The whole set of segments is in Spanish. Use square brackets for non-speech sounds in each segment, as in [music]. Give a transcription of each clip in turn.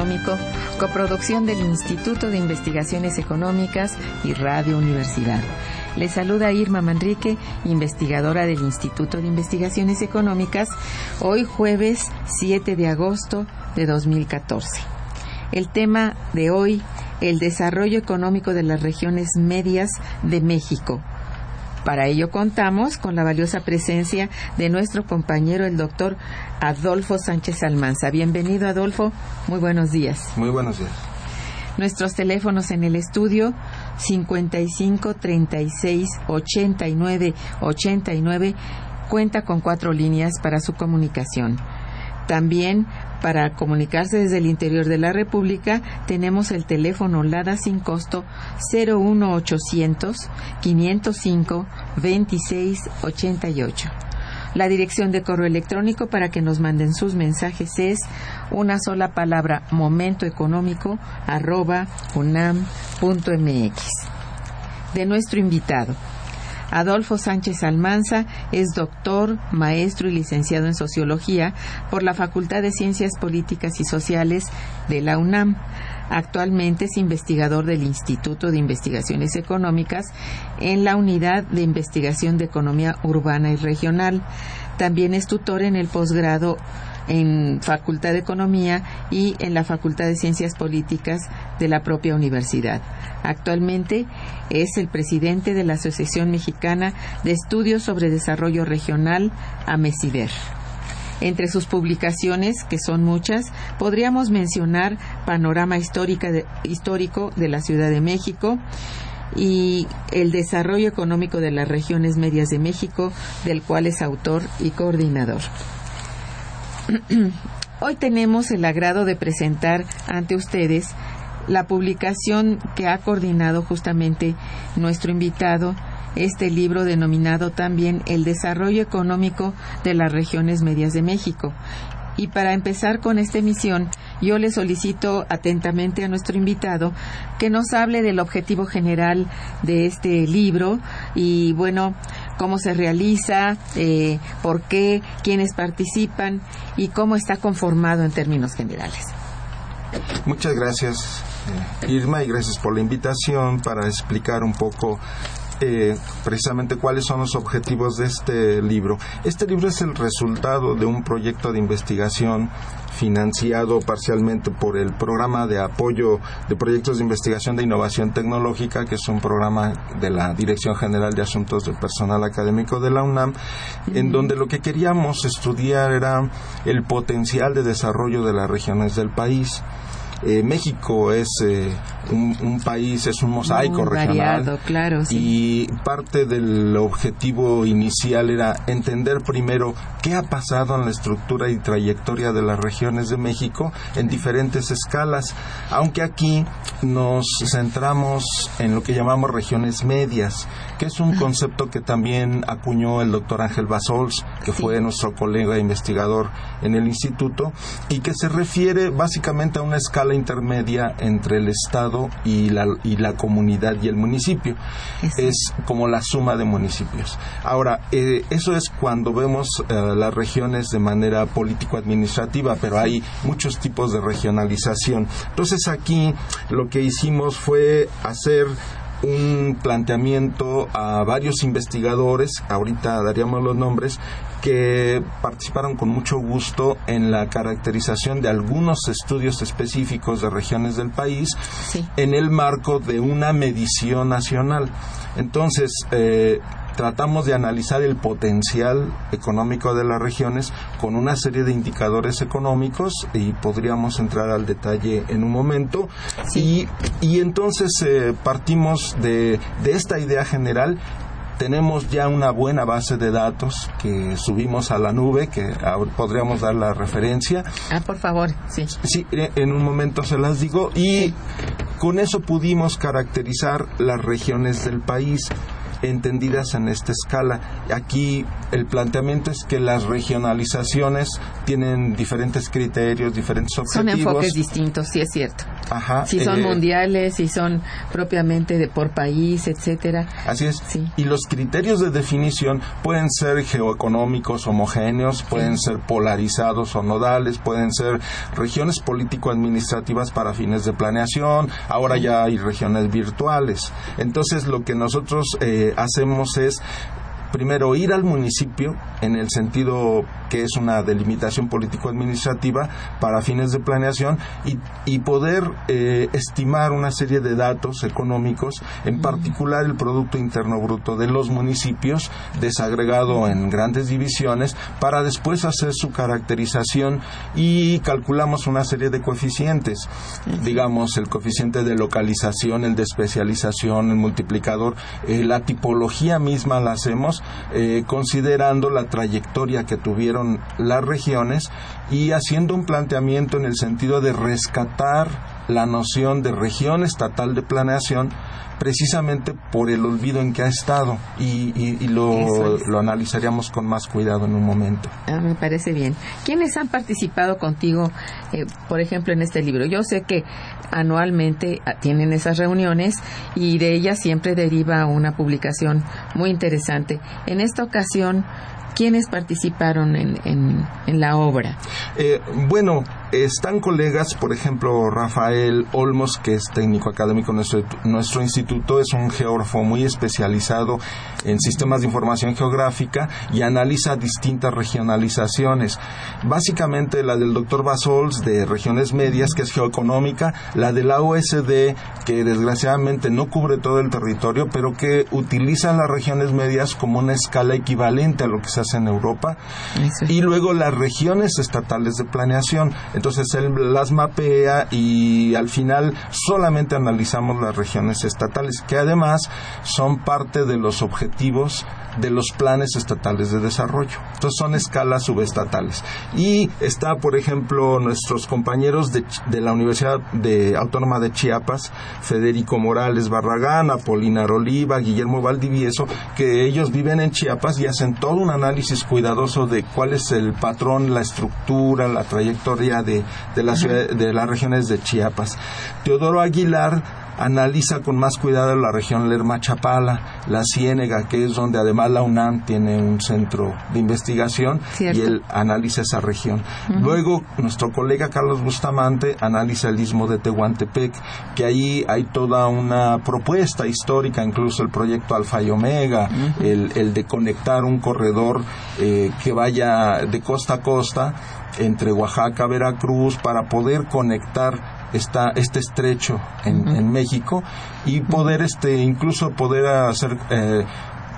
Económico, coproducción del Instituto de Investigaciones Económicas y Radio Universidad. Les saluda Irma Manrique, investigadora del Instituto de Investigaciones Económicas, hoy jueves 7 de agosto de 2014. El tema de hoy, el desarrollo económico de las regiones medias de México. Para ello contamos con la valiosa presencia de nuestro compañero el doctor Adolfo Sánchez Almanza. Bienvenido Adolfo, muy buenos días. Muy buenos días. Nuestros teléfonos en el estudio 55 36 89 89 cuenta con cuatro líneas para su comunicación. También para comunicarse desde el interior de la República tenemos el teléfono LADA sin costo 01800 505 2688. La dirección de correo electrónico para que nos manden sus mensajes es una sola palabra momentoeconómico arroba unam.mx. De nuestro invitado. Adolfo Sánchez Almanza es doctor, maestro y licenciado en Sociología por la Facultad de Ciencias Políticas y Sociales de la UNAM. Actualmente es investigador del Instituto de Investigaciones Económicas en la Unidad de Investigación de Economía Urbana y Regional. También es tutor en el posgrado en Facultad de Economía y en la Facultad de Ciencias Políticas de la propia universidad. Actualmente es el presidente de la Asociación Mexicana de Estudios sobre Desarrollo Regional, AMESIDER. Entre sus publicaciones, que son muchas, podríamos mencionar Panorama Histórico de la Ciudad de México y El Desarrollo Económico de las Regiones Medias de México, del cual es autor y coordinador. [clears throat] Hoy tenemos el agrado de presentar ante ustedes la publicación que ha coordinado justamente nuestro invitado, este libro denominado también El desarrollo económico de las regiones medias de México. Y para empezar con esta emisión, yo le solicito atentamente a nuestro invitado que nos hable del objetivo general de este libro y, bueno, cómo se realiza, eh, por qué, quiénes participan y cómo está conformado en términos generales. Muchas gracias, eh, Irma, y gracias por la invitación para explicar un poco eh, precisamente cuáles son los objetivos de este libro. Este libro es el resultado de un proyecto de investigación financiado parcialmente por el programa de apoyo de proyectos de investigación de innovación tecnológica, que es un programa de la Dirección General de Asuntos del Personal Académico de la UNAM, en donde lo que queríamos estudiar era el potencial de desarrollo de las regiones del país. Eh, México es eh, un, país, es un mosaico regional. claro, Y parte del objetivo inicial era entender primero qué ha pasado en la estructura y trayectoria de las regiones de México en diferentes escalas, aunque aquí nos centramos en lo que llamamos regiones medias, que es un concepto que también acuñó el doctor Ángel Basols, que fue nuestro colega investigador en el instituto, y que se refiere básicamente a una escala intermedia entre el Estado y la, y la comunidad y el municipio. Es como la suma de municipios. Ahora, eh, eso es cuando vemos eh, las regiones de manera político-administrativa, pero hay muchos tipos de regionalización. Entonces aquí lo que hicimos fue hacer un planteamiento a varios investigadores, ahorita daríamos los nombres, que participaron con mucho gusto en la caracterización de algunos estudios específicos de regiones del país en el marco de una medición nacional. Entonces, eh, tratamos de analizar el potencial económico de las regiones con una serie de indicadores económicos y podríamos entrar al detalle en un momento. Y, y, entonces eh, partimos de, de esta idea general tenemos ya una buena base de datos que subimos a la nube, que podríamos dar la referencia. Ah, por favor, sí. Sí, en un momento se las digo. Y con eso pudimos caracterizar las regiones del país entendidas en esta escala. Aquí el planteamiento es que las regionalizaciones tienen diferentes criterios, diferentes objetivos. Son enfoques distintos, sí es cierto. Ajá. Si son eh, mundiales, si son propiamente de por país, etcétera. Así es. Y los criterios de definición pueden ser geoeconómicos homogéneos, pueden ser polarizados o nodales, pueden ser regiones político-administrativas para fines de planeación. Ahora ya hay regiones virtuales. Entonces lo que nosotros eh, hacemos es primero ir al municipio en el sentido que es una delimitación político-administrativa para fines de planeación y, poder eh, estimar una serie de datos económicos, en particular el Producto Interno Bruto de los municipios, desagregado en grandes divisiones, para después hacer su caracterización y calculamos una serie de coeficientes, digamos el coeficiente de localización, el de especialización, el multiplicador, eh, la tipología misma la hacemos eh, considerando la trayectoria que tuvieron las regiones y haciendo un planteamiento en el sentido de rescatar la noción de región estatal de planeación precisamente por el olvido en que ha estado y, lo, lo, analizaríamos con más cuidado en un momento. Ah, me parece bien. ¿Quiénes han participado contigo, eh, por ejemplo, en este libro? Yo sé que anualmente ah, tienen esas reuniones y de ellas siempre deriva una publicación muy interesante. En esta ocasión, ¿quiénes participaron en, en, la obra? Eh, bueno, están colegas, por ejemplo, Rafael Olmos, que es técnico académico en nuestro, instituto, es un geógrafo muy especializado en sistemas de información geográfica y analiza distintas regionalizaciones. Básicamente la del doctor Basols de regiones medias, que es geoeconómica, la de la OSD, que desgraciadamente no cubre todo el territorio, pero que utiliza las regiones medias como una escala equivalente a lo que se hace en Europa. Y luego las regiones estatales de planeación entonces él las mapea y al final solamente analizamos las regiones estatales, que además son parte de los objetivos de los planes estatales de desarrollo. Entonces son escalas subestatales. Y está, por ejemplo, nuestros compañeros de, la Universidad de Autónoma de Chiapas, Federico Morales Barragán, Apolinar Oliva, Guillermo Valdivieso, que ellos viven en Chiapas y hacen todo un análisis cuidadoso de cuál es el patrón, la estructura, la trayectoria de, de, la de las regiones de Chiapas. Teodoro Aguilar analiza con más cuidado la región Lerma-Chapala, la Ciénega, que es donde además la UNAM tiene un centro de investigación Cierto. y él analiza esa región. Luego, nuestro colega Carlos Bustamante analiza el istmo de Tehuantepec, que ahí hay toda una propuesta histórica, incluso el proyecto Alfa y Omega, el, el de conectar un corredor eh, que vaya de costa a costa entre Oaxaca, Veracruz, para poder conectar esta, este estrecho en, en México y poder este incluso poder hacer eh,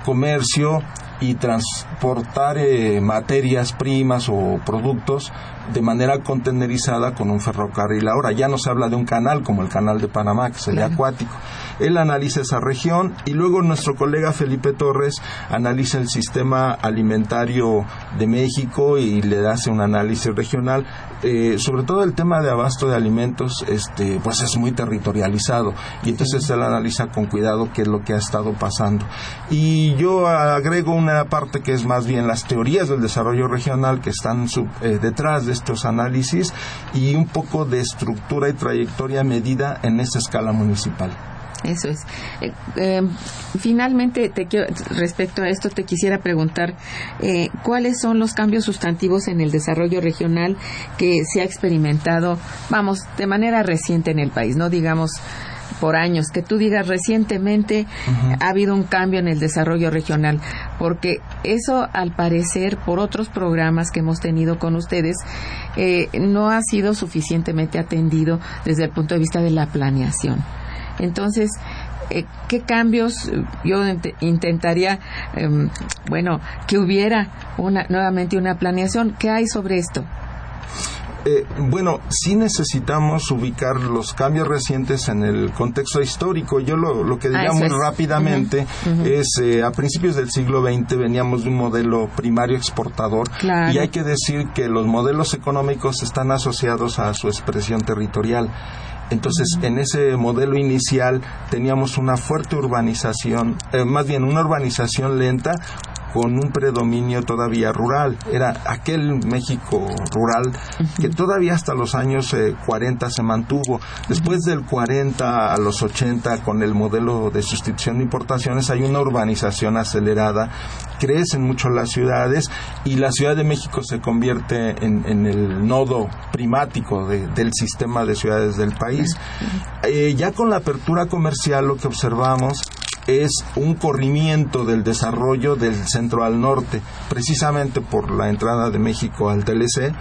comercio y transportar eh, materias primas o productos de manera contenerizada con un ferrocarril. Ahora ya no se habla de un canal como el canal de Panamá, que sería acuático. Él analiza esa región y luego nuestro colega Felipe Torres analiza el sistema alimentario de México y le hace un análisis regional. Eh, sobre todo el tema de abasto de alimentos, este, pues es muy territorializado y entonces él analiza con cuidado qué es lo que ha estado pasando. Y yo agrego una parte que es más bien las teorías del desarrollo regional que están sub- eh, detrás estos análisis y un poco de estructura y trayectoria medida en esa escala municipal. Eso es. Eh, eh, finalmente, te quiero- respecto a esto, te quisiera preguntar eh, cuáles son los cambios sustantivos en el desarrollo regional que se ha experimentado, vamos, de manera reciente en el país, no digamos por años, que tú digas recientemente ha habido un cambio en el desarrollo regional, porque eso al parecer por otros programas que hemos tenido con ustedes eh, no ha sido suficientemente atendido desde el punto de vista de la planeación. Entonces, eh, ¿qué cambios yo int- intentaría, em, bueno, que hubiera una, nuevamente una planeación? ¿Qué hay sobre esto? Eh, bueno, sí necesitamos ubicar los cambios recientes en el contexto histórico. Yo lo, lo que diría eso muy es. rápidamente es, eh, a principios del siglo XX veníamos de un modelo primario exportador Claro. y hay que decir que los modelos económicos están asociados a su expresión territorial. Entonces, en ese modelo inicial teníamos una fuerte urbanización, eh, más bien una urbanización lenta con un predominio todavía rural. Era aquel México rural que todavía hasta los años eh, 40 se mantuvo. Después del 40 a los 80, con el modelo de sustitución de importaciones, hay una urbanización acelerada, crecen mucho las ciudades y la Ciudad de México se convierte en, en el nodo primático de- del sistema de ciudades del país. Eh, ya con la apertura comercial lo que observamos es un corrimiento del desarrollo del centro al norte, precisamente por la entrada de México al TLC,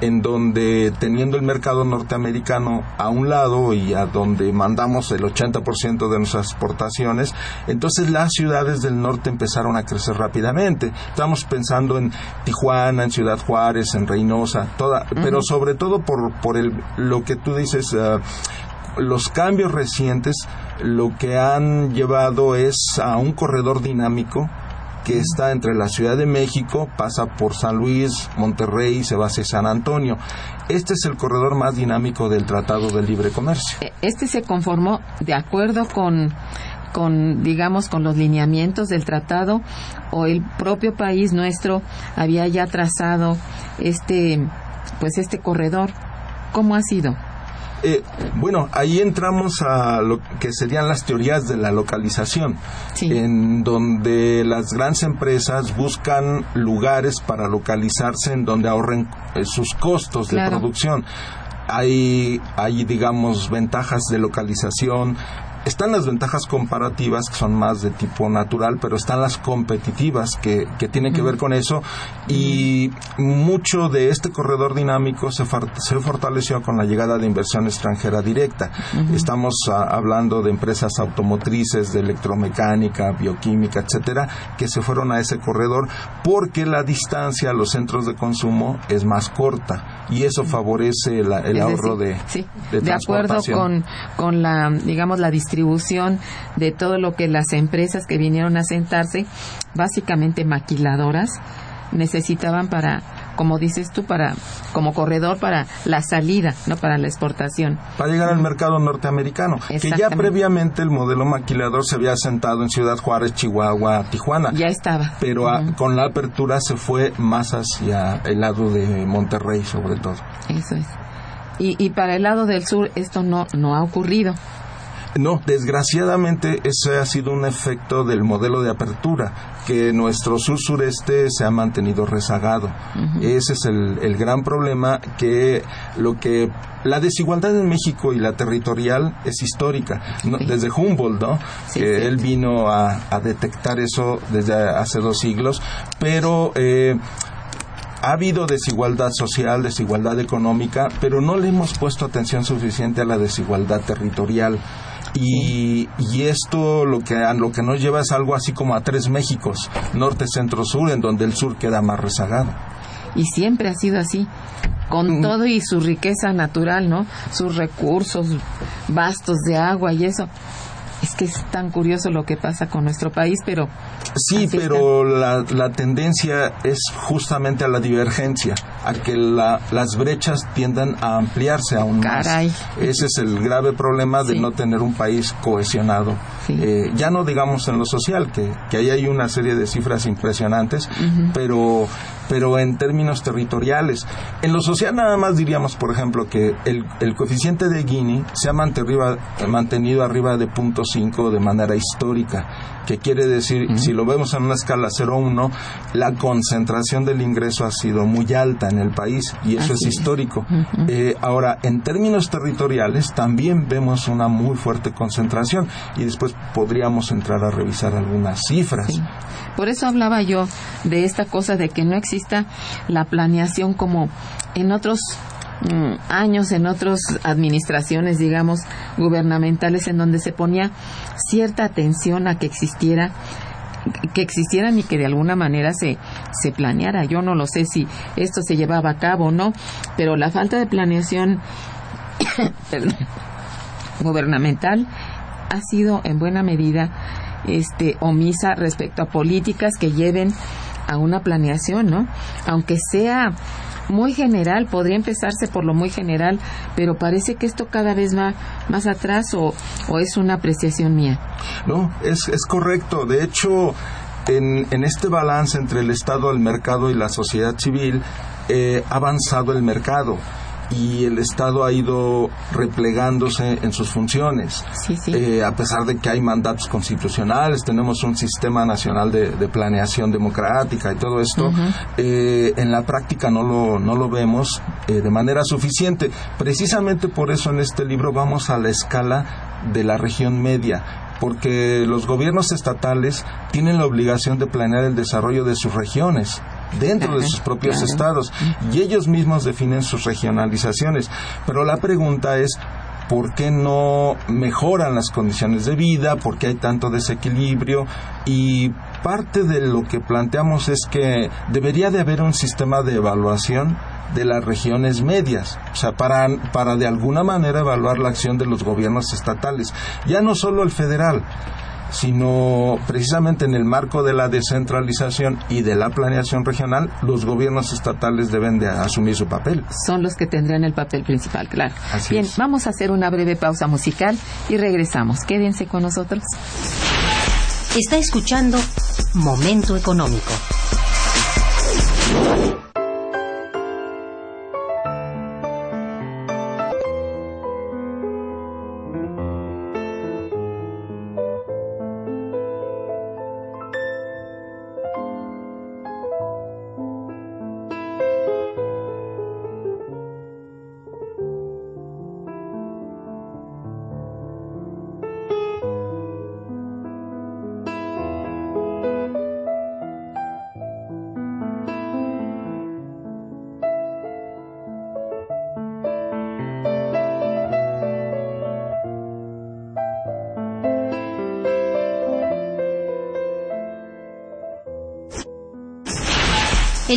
en donde teniendo el mercado norteamericano a un lado y a donde mandamos el 80% de nuestras exportaciones, entonces las ciudades del norte empezaron a crecer rápidamente. Estamos pensando en Tijuana, en Ciudad Juárez, en Reynosa, toda, pero sobre todo por, por el, lo que tú dices, ah, los cambios recientes lo que han llevado es a un corredor dinámico que está entre la Ciudad de México, pasa por San Luis, Monterrey, se va hacia San Antonio. Este es el corredor más dinámico del Tratado de Libre Comercio. Eh, Este se conformó de acuerdo con con digamos con los lineamientos del tratado o el propio país nuestro había ya trazado este pues este corredor cómo ha sido Eh, bueno, ahí entramos a lo que serían las teorías de la localización, Sí. en donde las grandes empresas buscan lugares para localizarse en donde ahorren eh, sus costos de producción. Hay, hay, digamos, ventajas de localización. Están las ventajas comparativas, que son más de tipo natural, pero están las competitivas, que, que tienen que ver con eso. Y mucho de este corredor dinámico se, far- se fortaleció con la llegada de inversión extranjera directa. Estamos ah, hablando de empresas automotrices, de electromecánica, bioquímica, etcétera, que se fueron a ese corredor porque la distancia a los centros de consumo es más corta y eso favorece la- el Es ahorro decir, de, sí, de de acuerdo con, con la, digamos, la distribución de todo lo que las empresas que vinieron a sentarse, básicamente maquiladoras, necesitaban para, como dices tú, para, como corredor para la salida, no para la exportación. para llegar al mercado norteamericano, que ya previamente el modelo maquilador se había asentado en Ciudad Juárez, Chihuahua, Tijuana. Ya estaba. pero a- Ujú, con la apertura se fue más hacia el lado de Monterrey sobre todo. Eso es. Y, y para el lado del sur esto no, no ha ocurrido. No, desgraciadamente ese ha sido un efecto del modelo de apertura, que nuestro sur-sureste se ha mantenido rezagado. Ese es el, el, gran problema que lo que la desigualdad en México y la territorial es histórica, desde Humboldt, ¿no? él vino a, a, detectar eso desde hace dos siglos, pero eh, ha habido desigualdad social, desigualdad económica, pero no le hemos puesto atención suficiente a la desigualdad territorial. Y, y, esto lo que, lo que nos lleva es algo así como a tres Méxicos, norte, centro, sur, en donde el sur queda más rezagado. Y siempre ha sido así, con todo y su riqueza natural, ¿no? Sus recursos vastos de agua y eso. Es que es tan curioso lo que pasa con nuestro país, pero... Sí, pero la, la, tendencia es justamente a la divergencia, a que la, las brechas tiendan a ampliarse aún Caray. más. Ese es el grave problema de Sí. no tener un país cohesionado. Sí. Eh, ya no digamos en lo social, que, que ahí hay una serie de cifras impresionantes, pero, pero en términos territoriales. En lo social nada más diríamos, por ejemplo, que el, el coeficiente de Gini se ha mantenido, mantenido arriba de punto 5 de manera histórica, que quiere decir, si lo vemos en una escala 0-1, la concentración del ingreso ha sido muy alta en el país y eso Así es histórico. Eh, ahora, en términos territoriales también vemos una muy fuerte concentración y después podríamos entrar a revisar algunas cifras. Sí. Por eso hablaba yo de esta cosa de que no exista la planeación como en otros mm, años, en otras administraciones, digamos, gubernamentales, en donde se ponía cierta atención a que existiera que existieran y que de alguna manera se, se planeara. Yo no lo sé si esto se llevaba a cabo o no, pero la falta de planeación [coughs] gubernamental ha sido en buena medida este omisa respecto a políticas que lleven a una planeación, ¿no? Aunque sea muy general, podría empezarse por lo muy general, pero parece que esto cada vez va más atrás o, o es una apreciación mía. No, es, es correcto. De hecho, en, en este balance entre el Estado, el mercado y la sociedad civil, eh, ha avanzado el mercado y el Estado ha ido replegándose en sus funciones. Sí, sí. Eh, a pesar de que hay mandatos constitucionales, tenemos un sistema nacional de, de planeación democrática y todo esto, eh, en la práctica no lo, no lo vemos eh, de manera suficiente. Precisamente por eso en este libro vamos a la escala de la región media, porque los gobiernos estatales tienen la obligación de planear el desarrollo de sus regiones dentro de sus propios Claro. estados y ellos mismos definen sus regionalizaciones. Pero la pregunta es, ¿por qué no mejoran las condiciones de vida? ¿Por qué hay tanto desequilibrio? Y parte de lo que planteamos es que debería de haber un sistema de evaluación de las regiones medias, o sea, para, para de alguna manera evaluar la acción de los gobiernos estatales, ya no solo el federal, sino precisamente en el marco de la descentralización y de la planeación regional, los gobiernos estatales deben de asumir su papel. Son los que tendrán el papel principal, claro. Así Bien, es. vamos a hacer una breve pausa musical y regresamos. Quédense con nosotros. Está escuchando Momento Económico.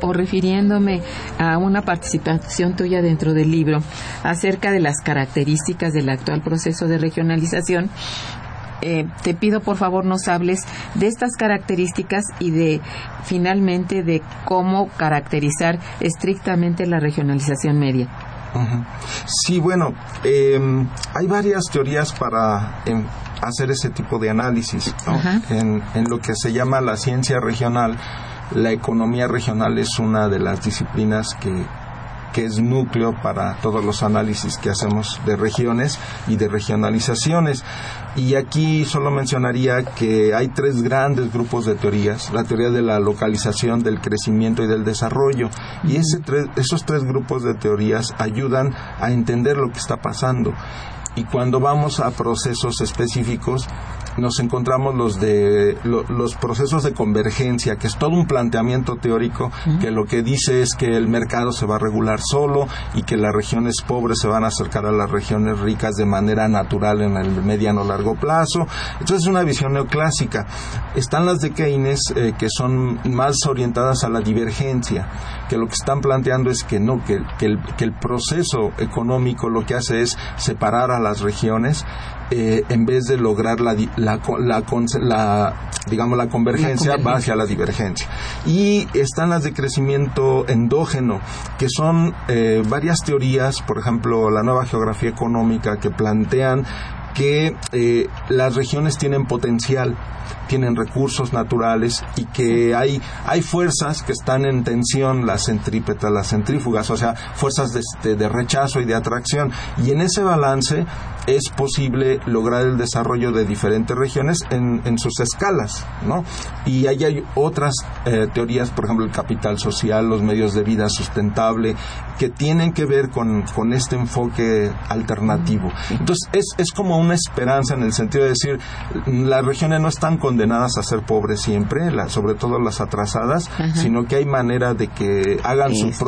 O refiriéndome a una participación tuya dentro del libro acerca de las características del actual proceso de regionalización, eh, te pido por favor nos hables de estas características y de finalmente de cómo caracterizar estrictamente la regionalización media. Sí, bueno, eh, hay varias teorías para em, hacer ese tipo de análisis. ¿no? Ajá. En, en lo que se llama la ciencia regional, la economía regional es una de las disciplinas que, que es núcleo para todos los análisis que hacemos de regiones y de regionalizaciones. Y aquí solo mencionaría que hay tres grandes grupos de teorías, la teoría de la localización, del crecimiento y del desarrollo. Y ese tres- esos tres grupos de teorías ayudan a entender lo que está pasando. Y cuando vamos a procesos específicos, nos encontramos los de lo- los procesos de convergencia, que es todo un planteamiento teórico que lo que dice es que el mercado se va a regular solo y que las regiones pobres se van a acercar a las regiones ricas de manera natural en el mediano largo plazo. Entonces es una visión neoclásica. Están las de Keynes eh, que son más orientadas a la divergencia, que lo que están planteando es que no, que, que el, que el proceso económico lo que hace es separar a las regiones eh, en vez de lograr la, la, la, la, digamos la convergencia, convergencia. va hacia la divergencia. Y están las de crecimiento endógeno, que son eh, varias teorías, por ejemplo, la nueva geografía económica, que plantean que eh, las regiones tienen potencial, tienen recursos naturales y que hay, hay fuerzas que están en tensión, las centrípetas, las centrífugas, o sea, fuerzas de, de- de rechazo y de atracción. Y en ese balance es posible lograr el desarrollo de diferentes regiones en, en sus escalas, ¿no? Y ahí hay otras eh, teorías, por ejemplo, el capital social, los medios de vida sustentable, que tienen que ver con, con este enfoque alternativo. Entonces, es, es como una esperanza en el sentido de decir, las regiones no están condenadas a ser pobres siempre, la- sobre todo las atrasadas, Ajá. sino que hay manera de que hagan su es.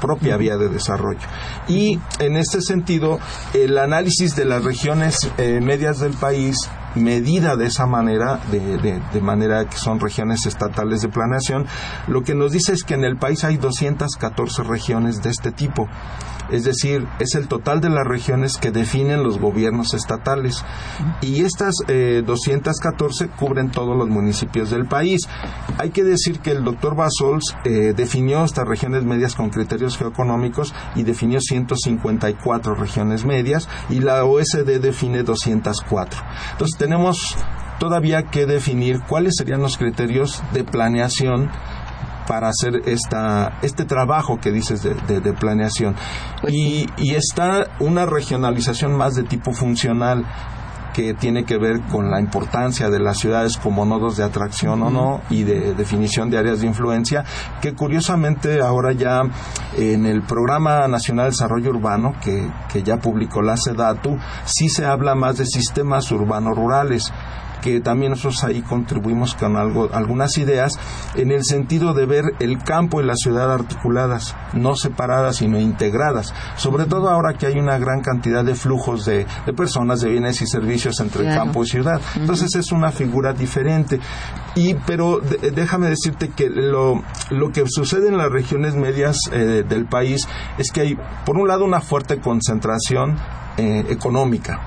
propia vía de desarrollo. Y en este sentido, el análisis de las regiones eh, medias del país, medida de esa manera, de, de- de manera que son regiones estatales de planeación, lo que nos dice es que en el país hay 214 regiones de este tipo. Es decir, es el total de las regiones que definen los gobiernos estatales. Y estas eh, 214 cubren todos los municipios del país. Hay que decir que el doctor Basols eh, definió estas regiones medias con criterios geoeconómicos y definió 154 regiones medias y la OSD define 204. Entonces tenemos todavía que definir cuáles serían los criterios de planeación para hacer esta, este trabajo que dices de, de- de planeación. Pues y, y está una regionalización más de tipo funcional que tiene que ver con la importancia de las ciudades como nodos de atracción o no y de definición de áreas de influencia, que curiosamente ahora ya en el Programa Nacional de Desarrollo Urbano, que, que ya publicó la SEDATU, sí se habla más de sistemas urbanos rurales que también nosotros ahí contribuimos con algo, algunas ideas en el sentido de ver el campo y la ciudad articuladas, no separadas sino integradas, sobre todo ahora que hay una gran cantidad de flujos de, de personas, de bienes y servicios entre Claro. campo y ciudad. Entonces es una figura diferente. Y, pero de- déjame decirte que lo, lo que sucede en las regiones medias eh, del país es que hay, por un lado, una fuerte concentración eh, económica.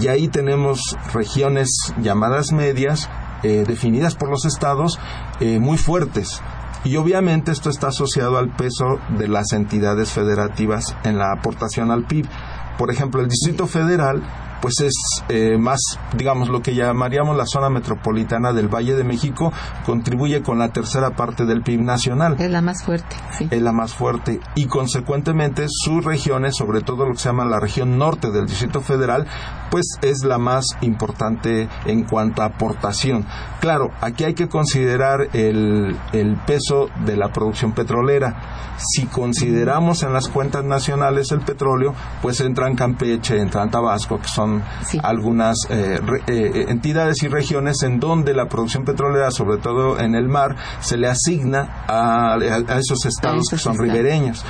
Y ahí tenemos regiones llamadas medias, eh, definidas por los estados, eh, muy fuertes. Y obviamente esto está asociado al peso de las entidades federativas en la aportación al PIB. Por ejemplo, el Distrito Federal pues es eh, más, digamos, lo que llamaríamos la zona metropolitana del Valle de México, contribuye con la tercera parte del PIB nacional Es la más fuerte, sí. es la más fuerte y consecuentemente sus regiones, sobre todo lo que se llama la región norte del Distrito Federal, pues es la más importante en cuanto a aportación. Claro, aquí hay que considerar el, el peso de la producción petrolera. Si consideramos en las cuentas nacionales el petróleo, pues entran Campeche, entran Tabasco, que son Sí. algunas eh, re- eh, entidades y regiones en donde la producción petrolera, sobre todo en el mar, se le asigna a, a esos estados esos que son estados. ribereños.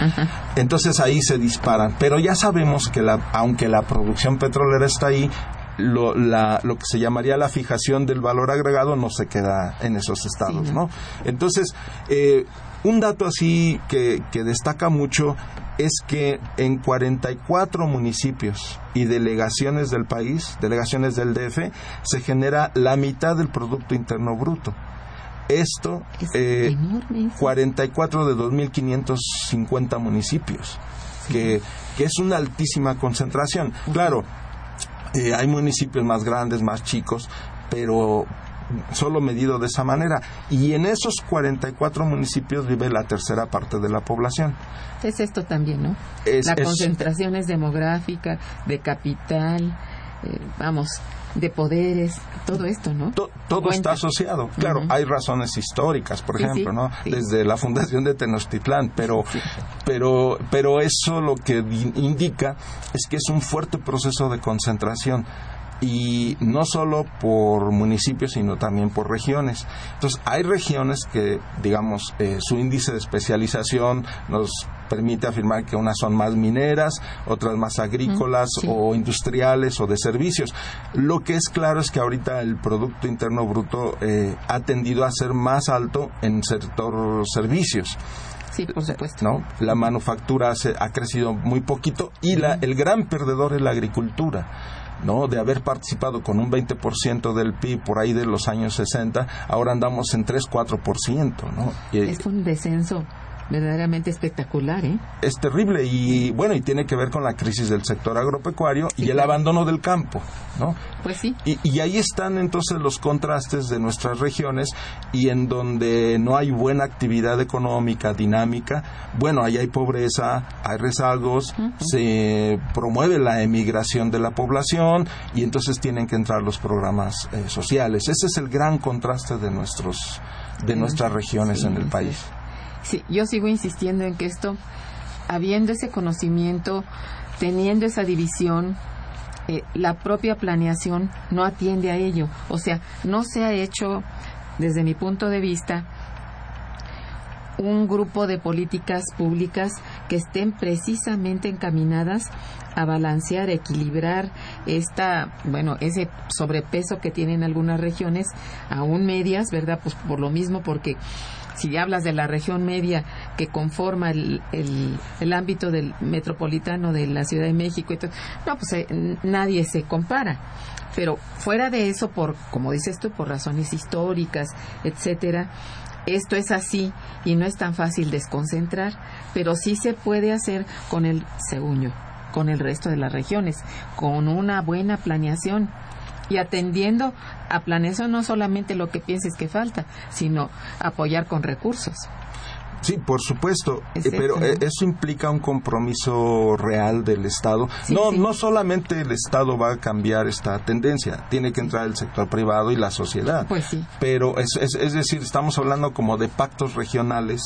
Entonces ahí se disparan. Pero ya sabemos que la, aunque la producción petrolera está ahí, lo, la- lo que se llamaría la fijación del valor agregado no se queda en esos estados, Sí, ¿no? ¿no? Entonces, eh, un dato así que, que destaca mucho es que en 44 municipios y delegaciones del país, delegaciones del DF, se genera la mitad del Producto Interno Bruto. Esto, Es eh, enorme. eso. 44 de 2.550 municipios, que, que es una altísima concentración. Claro, eh, hay municipios más grandes, más chicos, pero solo medido de esa manera. Y en esos 44 municipios vive la tercera parte de la población. Es esto también, ¿no? Es- la es- concentración es demográfica, de capital, eh, vamos, de poderes, todo esto, ¿no? To- todo Cuenta. está asociado. Claro, hay razones históricas, por Sí, ejemplo, ¿no? sí. Desde la fundación de Tenochtitlán, pero, pero, pero eso lo que di- indica es que es un fuerte proceso de concentración y no solo por municipios, sino también por regiones. Entonces, hay regiones que, digamos, eh, su índice de especialización nos permite afirmar que unas son más mineras, otras más agrícolas sí. o industriales o de servicios. Lo que es claro es que ahorita el Producto Interno Bruto eh, ha tendido a ser más alto en sector servicios. Sí, por supuesto. ¿no? La manufactura se- ha crecido muy poquito y la, el gran perdedor es la agricultura. ¿No? De haber participado con un 20% del PIB por ahí de los años 60, ahora andamos en 3-4%. ¿no? Y- Es un descenso verdaderamente espectacular, ¿eh? es terrible y bueno, y tiene que ver con la crisis del sector agropecuario Sí, y el claro. abandono del campo, ¿no? Pues sí. Y, y ahí están entonces los contrastes de nuestras regiones y en donde no hay buena actividad económica, dinámica, bueno, ahí hay pobreza, hay rezagos, se promueve la emigración de la población y entonces tienen que entrar los programas eh, sociales. Ese es el gran contraste de nuestros de nuestras regiones Sí, en el país. Sí, yo sigo insistiendo en que esto, habiendo ese conocimiento, teniendo esa división, eh, la propia planeación no atiende a ello. O sea, no se ha hecho, desde mi punto de vista, un grupo de políticas públicas que estén precisamente encaminadas a balancear, equilibrar esta, bueno, ese sobrepeso que tienen algunas regiones, aún medias, ¿verdad? Pues por lo mismo, porque si hablas de la región media que conforma el, el, el ámbito del metropolitano de la Ciudad de México, todo, no, pues eh, nadie se compara. Pero fuera de eso, por, como dices tú, por razones históricas, etcétera, esto es así y no es tan fácil desconcentrar, pero sí se puede hacer con el, según con el resto de las regiones, con una buena planeación y atendiendo a planeación no solamente lo que pienses que falta, sino apoyar con recursos. Sí, por supuesto, Es eh, pero eso, eh, eso implica un compromiso real del Estado. Sí, no, sí. no solamente el Estado va a cambiar esta tendencia, tiene que entrar el sector privado y la sociedad. Pues sí. Pero es, es, es decir, estamos hablando como de pactos regionales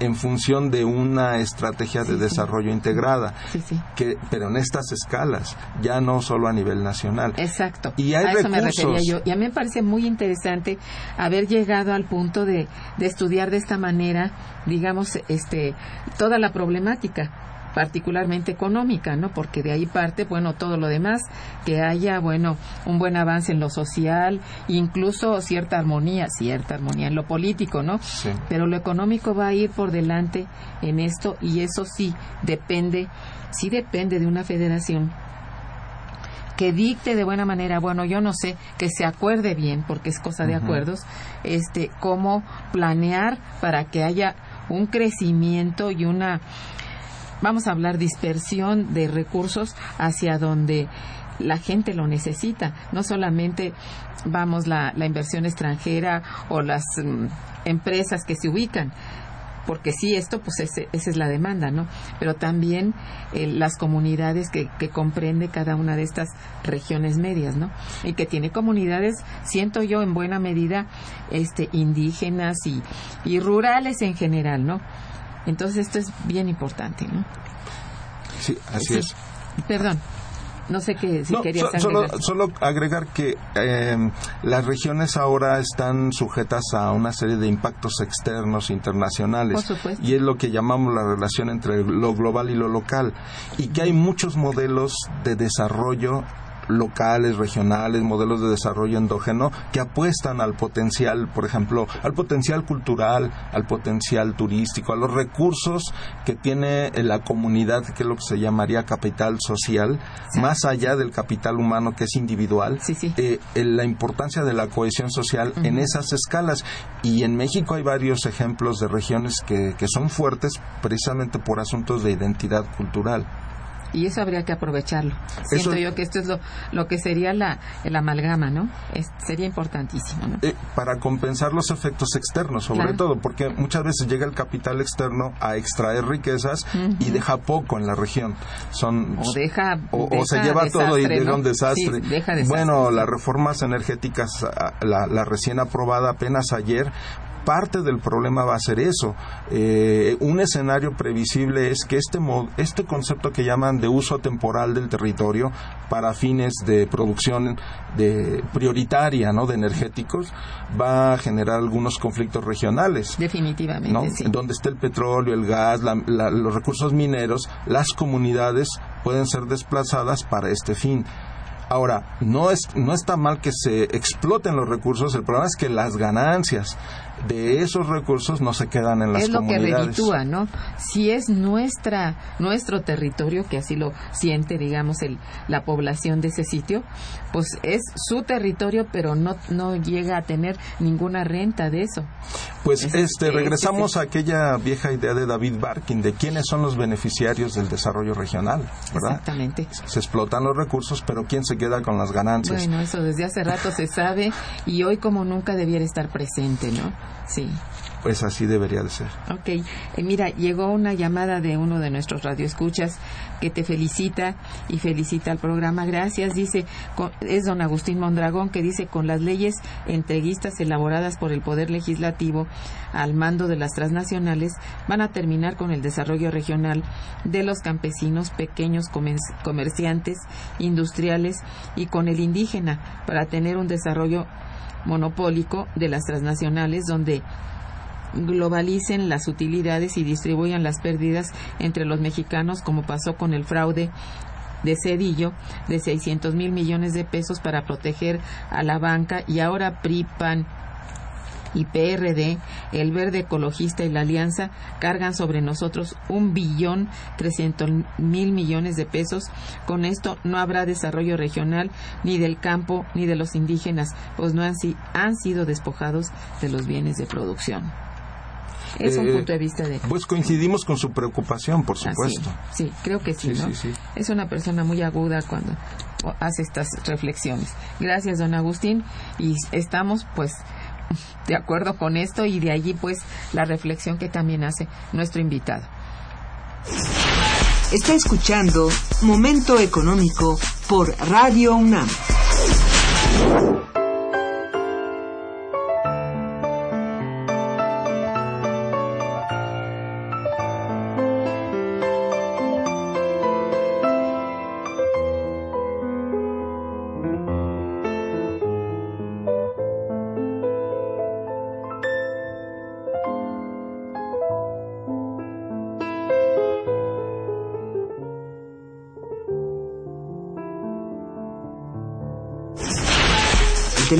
en función de una estrategia de desarrollo integrada, Sí, sí. que, pero en estas escalas, ya no solo a nivel nacional. Exacto. Y hay a eso me recursos. refería yo. Y a mí me parece muy interesante haber llegado al punto de, de estudiar de esta manera, digamos, este, toda la problemática. particularmente económica, ¿no? Porque de ahí parte, bueno, todo lo demás, que haya, bueno, un buen avance en lo social, incluso cierta armonía, cierta armonía en lo político, ¿no? Sí. Pero lo económico va a ir por delante en esto y eso sí depende, sí depende de una federación que dicte de buena manera, bueno, yo no sé, que se acuerde bien, porque es cosa de acuerdos, este, cómo planear para que haya un crecimiento y una, vamos a hablar, dispersión de recursos hacia donde la gente lo necesita, no solamente vamos la, la inversión extranjera o las mm, empresas que se ubican, porque sí, esto, pues ese- esa es la demanda, ¿no? Pero también eh, las comunidades que, que comprende cada una de estas regiones medias, ¿no? Y que tiene comunidades, siento yo, en buena medida, este, indígenas y, y rurales en general, ¿no? Entonces esto es bien importante, ¿no? Sí, así Sí. es. Perdón, no sé qué, si No, querías so- solo, agregar. solo agregar que eh, las regiones ahora están sujetas a una serie de impactos externos internacionales Por supuesto. y es lo que llamamos la relación entre lo global y lo local y que hay muchos modelos de desarrollo locales, regionales, modelos de desarrollo endógeno que apuestan al potencial, por ejemplo, al potencial cultural, al potencial turístico, a los recursos que tiene eh, la comunidad, que es lo que se llamaría capital social, más allá del capital humano que es individual, Sí, sí. eh, la importancia de la cohesión social en esas escalas. Y en México hay varios ejemplos de regiones que, que son fuertes precisamente por asuntos de identidad cultural. Y eso habría que aprovecharlo. Siento Eso- yo que esto es lo, lo que sería la, el amalgama, ¿no? Es- sería importantísimo, ¿no? Eh, para compensar los efectos externos, sobre Claro. todo, porque muchas veces llega el capital externo a extraer riquezas y deja poco en la región. Son O deja- o, se lleva todo y ¿no? un desastre. Sí, deja desastre, bueno, las reformas energéticas, la, la recién aprobada apenas ayer. Parte del problema va a ser eso. Eh, un escenario previsible es que este, mo- este concepto que llaman de uso temporal del territorio para fines de producción de prioritaria ¿no? de energéticos va a generar algunos conflictos regionales. Definitivamente, ¿no? sí. Donde está el petróleo, el gas, la- la- los recursos mineros, las comunidades pueden ser desplazadas para este fin. Ahora, no, es, no está mal que se exploten los recursos, el problema es que las ganancias de esos recursos no se quedan en las es lo que comunidades. reditúa, ¿no? Si es nuestra nuestro territorio, que así lo siente, digamos, el, la población de ese sitio, pues es su territorio, pero no, no llega a tener ninguna renta de eso. Pues Es- este, es- regresamos es- a aquella vieja idea de David Barkin de quiénes son los beneficiarios del desarrollo regional, ¿verdad? Exactamente. Se explotan los recursos, pero ¿quién se queda con las ganancias? Bueno, eso desde hace rato se sabe y hoy como nunca debiera estar presente, ¿no? Sí. Pues así debería de ser. Ok, Eh, mira, llegó una llamada de uno de nuestros radioescuchas que te felicita y felicita al programa. Gracias, dice, con- es don Agustín Mondragón que dice, con las leyes entreguistas elaboradas por el Poder Legislativo al mando de las transnacionales, van a terminar con el desarrollo regional de los campesinos, pequeños comerciantes, industriales y con el indígena para tener un desarrollo monopólico de las transnacionales donde globalicen las utilidades y distribuyan las pérdidas entre los mexicanos como pasó con el fraude de Cedillo de 600 mil millones de pesos para proteger a la banca y ahora PRI, PAN y PRD, el Verde Ecologista y la Alianza cargan sobre nosotros un billón trescientos mil millones de pesos. Con esto no habrá desarrollo regional ni del campo ni de los indígenas, pues no han, han sido despojados de los bienes de producción. Es un Eh, punto de vista de... Pues coincidimos con su preocupación, por supuesto. sí, creo que sí, Sí, ¿no? sí, sí. Es una persona muy aguda cuando hace estas reflexiones. Gracias, don Agustín. Y estamos, pues, de acuerdo con esto y de allí, pues, la reflexión que también hace nuestro invitado. Está escuchando Momento Económico por Radio UNAM.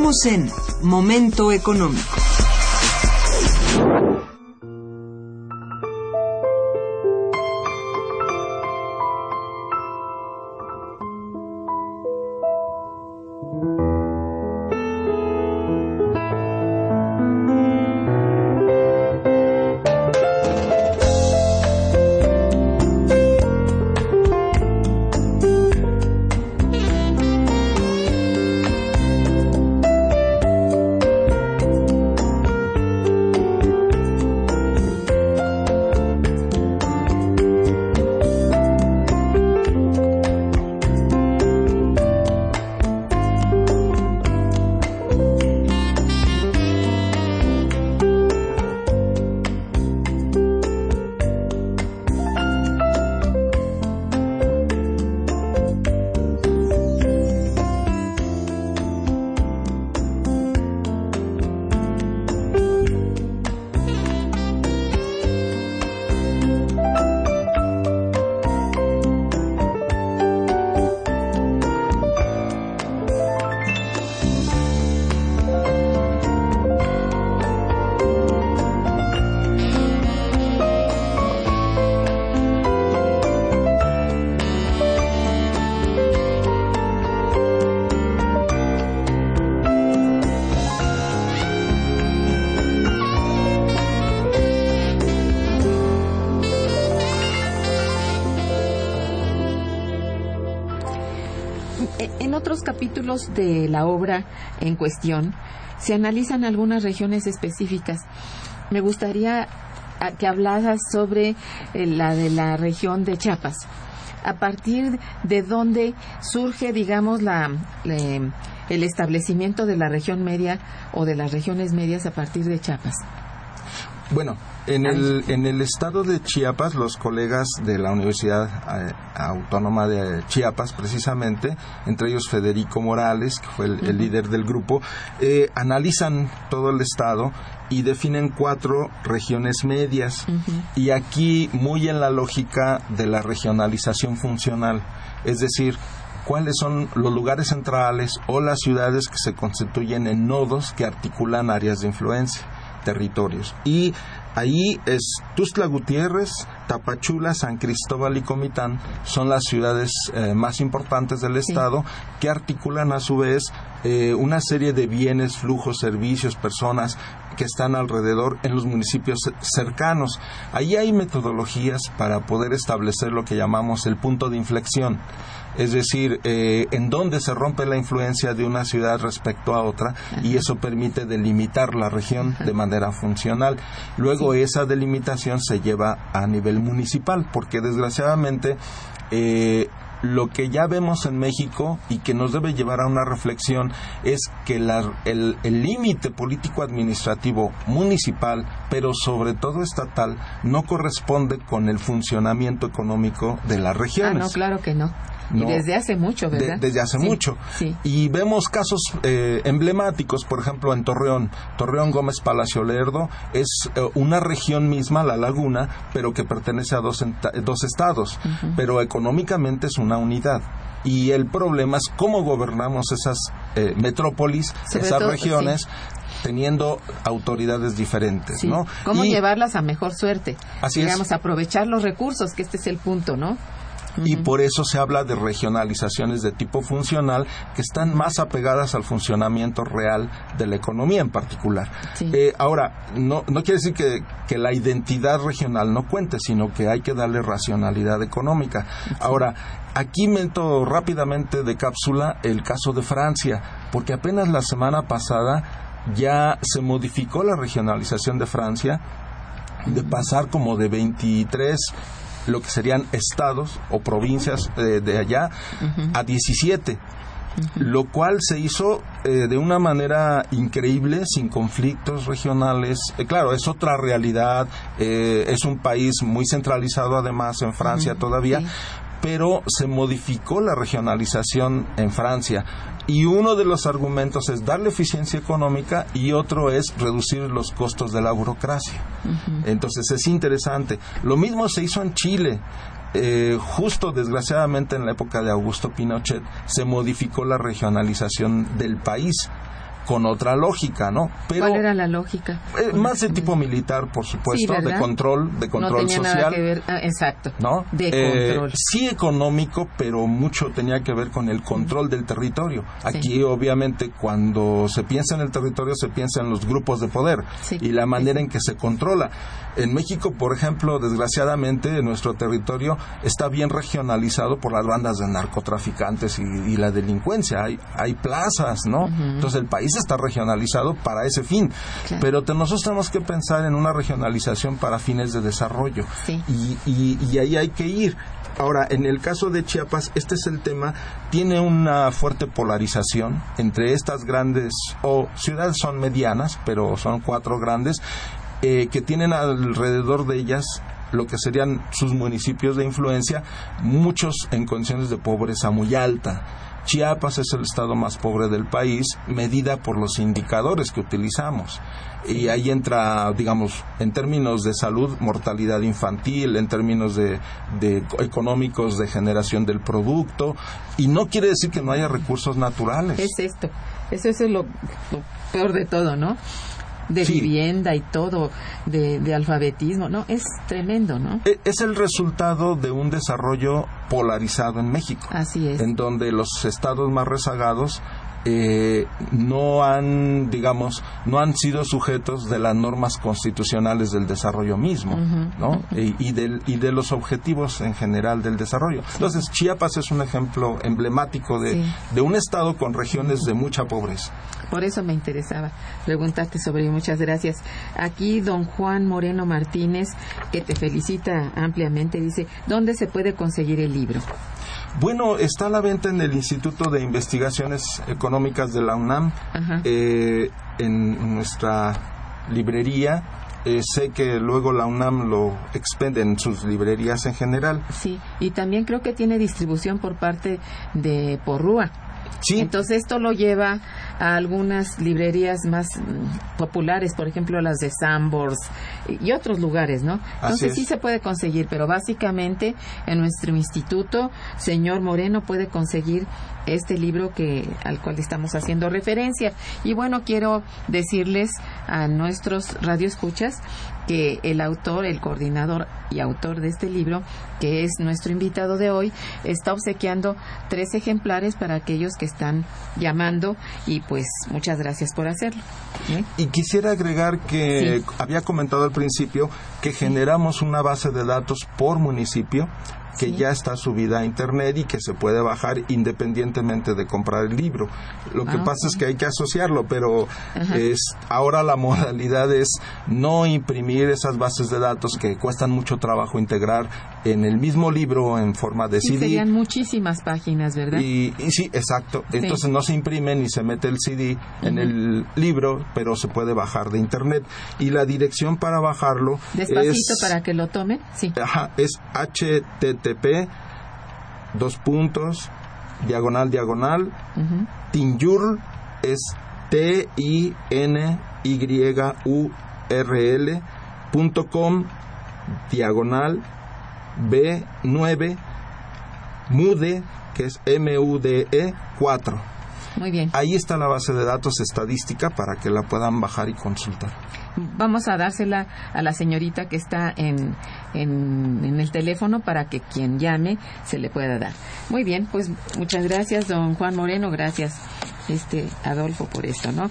Continuamos en Momento Económico. De la obra en cuestión se analizan algunas regiones específicas. Me gustaría ah, que hablaras sobre eh, la de la región de Chiapas. A partir de dónde surge, digamos, la, el establecimiento de la región media o de las regiones medias a partir de Chiapas. Bueno, en el, en el estado de Chiapas, los colegas de la Universidad eh, Autónoma de Chiapas, precisamente, entre ellos Federico Morales, que fue el, el líder del grupo, eh, analizan todo el estado y definen cuatro regiones medias. Y aquí, muy en la lógica de la regionalización funcional, es decir, cuáles son los lugares centrales o las ciudades que se constituyen en nodos que articulan áreas de influencia territorios. Y ahí es Tuzla Gutiérrez, Tapachula, San Cristóbal y Comitán son las ciudades eh, más importantes del estado que articulan a su vez eh, una serie de bienes, flujos, servicios, personas que están alrededor en los municipios cercanos. Ahí hay metodologías para poder establecer lo que llamamos el punto de inflexión es decir, eh, en dónde se rompe la influencia de una ciudad respecto a otra y eso permite delimitar la región de manera funcional. Luego esa delimitación se lleva a nivel municipal, porque desgraciadamente eh, lo que ya vemos en México y que nos debe llevar a una reflexión es que la- el límite político-administrativo municipal, pero sobre todo estatal, no corresponde con el funcionamiento económico de las Ah, regiones. no, claro que no. Y desde hace mucho, De- ¿verdad? desde hace Sí, mucho. Sí. Y vemos casos eh, emblemáticos, por ejemplo, en Torreón. Torreón Gómez Palacio Lerdo es eh, una región misma, la laguna, pero que pertenece a dos, dos estados. Pero económicamente es una unidad. Y el problema es cómo gobernamos esas eh, metrópolis, Sobre esas todo, regiones, teniendo autoridades diferentes, Sí. ¿no? ¿Cómo Y- llevarlas a mejor suerte? Así es. Digamos, aprovechar los recursos, que este es el punto, ¿no? Y por eso se habla de regionalizaciones de tipo funcional que están más apegadas al funcionamiento real de la economía en particular. Sí. Eh, ahora, no, no quiere decir que, que la identidad regional no cuente, sino que hay que darle racionalidad económica. Ahora, aquí meto rápidamente de cápsula el caso de Francia, porque apenas la semana pasada ya se modificó la regionalización de Francia de pasar como de 23 lo que serían estados o provincias eh, de allá a 17 lo cual se hizo eh, de una manera increíble, sin conflictos regionales. Eh, claro, es otra realidad, eh, es un país muy centralizado además en Francia todavía, sí. pero se modificó la regionalización en Francia. Y uno de los argumentos es darle eficiencia económica y otro es reducir los costos de la burocracia. Entonces es interesante. Lo mismo se hizo en Chile. Eh, justo desgraciadamente en la época de Augusto Pinochet se modificó la regionalización del país con otra lógica, ¿no? Pero ¿Cuál era la lógica? eh, más de tipo militar, por supuesto, de control, de control no tenía social. nada que ver, ah, exacto. ¿no? De Eh, control. sí económico, pero mucho tenía que ver con el control del territorio. Aquí, obviamente, cuando se piensa en el territorio, se piensa en los grupos de poder Sí. y la manera en que se controla. En México, por ejemplo, desgraciadamente, nuestro territorio está bien regionalizado por las bandas de narcotraficantes y, y la delincuencia. Hay, hay plazas, ¿no? Entonces, el país está regionalizado para ese fin. Claro. Pero te- nosotros tenemos que pensar en una regionalización para fines de desarrollo. Sí. Y, y- y ahí hay que ir. Ahora, en el caso de Chiapas, este es el tema, tiene una fuerte polarización entre estas grandes, o ciudades son medianas, pero son cuatro grandes, eh, que tienen alrededor de ellas lo que serían sus municipios de influencia, muchos en condiciones de pobreza muy alta. Chiapas es el estado más pobre del país, medida por los indicadores que utilizamos. Y ahí entra, digamos, en términos de salud, mortalidad infantil, en términos de, de económicos, de generación del producto. Y no quiere decir que no haya recursos naturales. Es esto. Eso, eso es lo, lo peor de todo, ¿no? De Sí. vivienda y todo, de, de alfabetismo, ¿no? Es tremendo, ¿no? E- Es el resultado de un desarrollo polarizado en México. Así es. en donde los estados más rezagados eh, no han, digamos, no han sido sujetos de las normas constitucionales del desarrollo mismo, ¿no? Y, y del- y de los objetivos en general del desarrollo. Entonces, Chiapas es un ejemplo emblemático de, Sí. de un estado con regiones de mucha pobreza. Por eso me interesaba preguntarte sobre ello. Muchas gracias. Aquí don Juan Moreno Martínez, que te felicita ampliamente, dice, ¿dónde se puede conseguir el libro? Bueno, está a la venta en el Instituto de Investigaciones Económicas de la UNAM, eh, en nuestra librería. Eh, sé que luego la UNAM lo expende en sus librerías en general. Sí, y también creo que tiene distribución por parte de Porrúa. Sí, Entonces esto lo lleva a algunas librerías más mm, populares, por ejemplo las de Sambors y otros lugares, ¿no? Entonces es. sí se puede conseguir, pero básicamente en nuestro instituto, señor Moreno puede conseguir este libro que al cual estamos haciendo referencia. Y bueno, quiero decirles a nuestros radioescuchas que el autor, el coordinador y autor de este libro, que es nuestro invitado de hoy, está obsequiando tres ejemplares para aquellos que están llamando y pues muchas gracias por hacerlo. ¿eh? y quisiera agregar que Sí. había comentado al principio que generamos una base de datos por municipio que Sí. ya está subida a internet y que se puede bajar independientemente de comprar el libro. Lo que Ah, pasa es que hay que asociarlo, pero Ajá. es ahora la [laughs] modalidad es no imprimir esas bases de datos que cuestan mucho trabajo integrar en el mismo libro en forma de Sí, CD. serían muchísimas páginas, ¿verdad? Y, y sí, exacto. Entonces no se imprime ni se mete el CD en el libro, pero se puede bajar de internet. Y la dirección para bajarlo Despacito es, para que lo tomen. Sí. ajá, es http dos puntos, diagonal, diagonal, Tinyurl es T-I-N-Y-U-R-L punto com, diagonal, B9, MUDE, que es M-U-D-E 4. Muy bien. Ahí está la base de datos estadística para que la puedan bajar y consultar. Vamos a dársela a la señorita que está en, en, el teléfono para que quien llame se le pueda dar. Muy bien, pues muchas gracias, don Juan Moreno, gracias este Adolfo por esto, ¿no?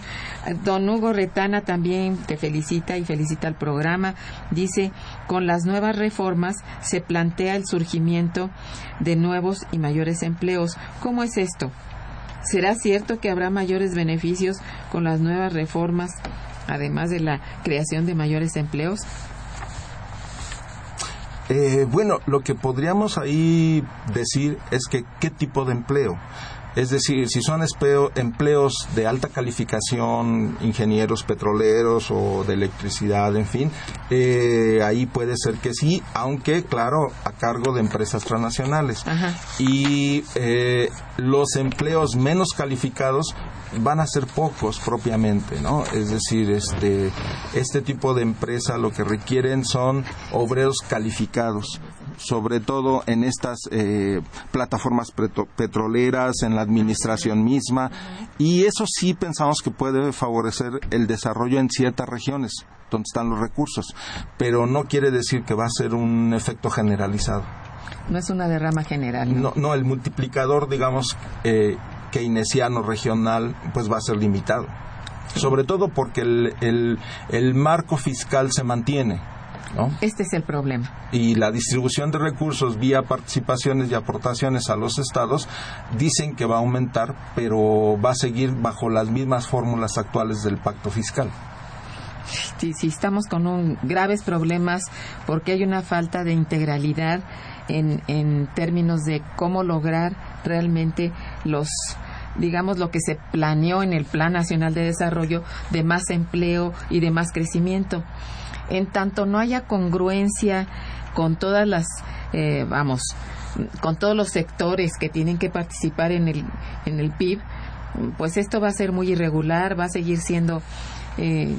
Don Hugo Retana también te felicita y felicita al programa. Dice, con las nuevas reformas se plantea el surgimiento de nuevos y mayores empleos. ¿Cómo es esto? ¿Será cierto que habrá mayores beneficios con las nuevas reformas, además de la creación de mayores empleos? Eh, bueno, lo que podríamos ahí decir es que qué tipo de empleo. Es decir, si son empleos de alta calificación, ingenieros petroleros o de electricidad, en fin, eh, ahí puede ser que sí, aunque, claro, a cargo de empresas transnacionales. Y eh, los empleos menos calificados van a ser pocos propiamente, ¿no? Es decir, este, este tipo de empresa lo que requieren son obreros calificados sobre todo en estas eh, plataformas petroleras, en la administración misma, y eso sí pensamos que puede favorecer el desarrollo en ciertas regiones donde están los recursos, pero no quiere decir que va a ser un efecto generalizado. No es una derrama general. No, no, el multiplicador, digamos, eh, keynesiano regional, pues va a ser limitado. Sobre todo porque el, el marco fiscal se mantiene este es el problema. Y la distribución de recursos vía participaciones y aportaciones a los estados dicen que va a aumentar, pero va a seguir bajo las mismas fórmulas actuales del pacto fiscal. Sí, sí estamos con un, graves problemas porque hay una falta de integralidad en, términos de cómo lograr realmente los digamos, lo que se planeó en el Plan Nacional de Desarrollo de más empleo y de más crecimiento. En tanto no haya congruencia con todas las, eh, vamos, con todos los sectores que tienen que participar en el, en el PIB, pues esto va a ser muy irregular, va a seguir siendo eh,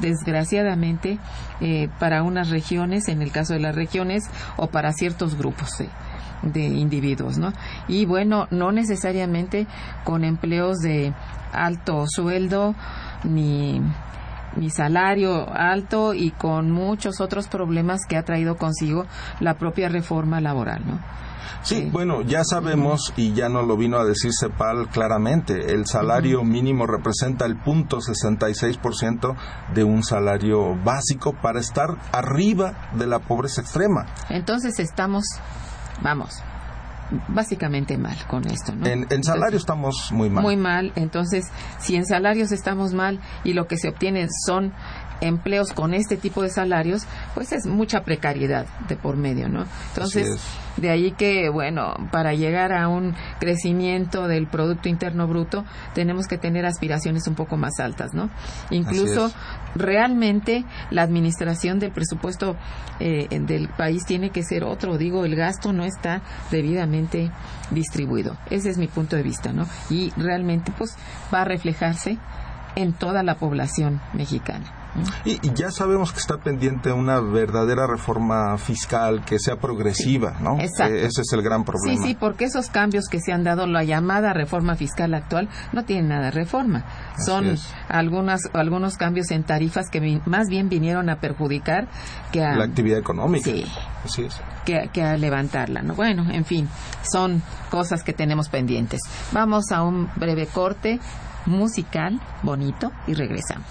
desgraciadamente eh, para unas regiones, en el caso de las regiones, o para ciertos grupos de individuos, ¿no? Y bueno, no necesariamente con empleos de alto sueldo ni mi salario alto y con muchos otros problemas que ha traído consigo la propia reforma laboral, ¿no? Sí, bueno, ya sabemos y ya no lo vino a decir CEPAL claramente, el salario mínimo representa el punto 66% de un salario básico para estar arriba de la pobreza extrema. Entonces estamos, vamos, básicamente mal con esto. ¿no? En, en salario estamos muy mal. Muy mal. Entonces, si en salarios estamos mal y lo que se obtiene son empleos con este tipo de salarios, pues es mucha precariedad de por medio, ¿no? Entonces, de ahí que, bueno, para llegar a un crecimiento del Producto Interno Bruto, tenemos que tener aspiraciones un poco más altas, ¿no? Incluso, realmente, la administración del presupuesto eh, del país tiene que ser otro. Digo, el gasto no está debidamente distribuido. Ese es mi punto de vista, ¿no? Y realmente, pues, va a reflejarse en toda la población mexicana. Y, ya sabemos que está pendiente una verdadera reforma fiscal que sea progresiva, ¿no? Exacto. E, ese es el gran problema. Sí, sí, porque esos cambios que se han dado, la llamada reforma fiscal actual, no tienen nada de reforma. Son algunas, algunos cambios en tarifas que más bien vinieron a perjudicar que a... La actividad económica. Sí. Así es. Que, que a levantarla, ¿no? Bueno, en fin, son cosas que tenemos pendientes. Vamos a un breve corte musical, bonito, y regresamos.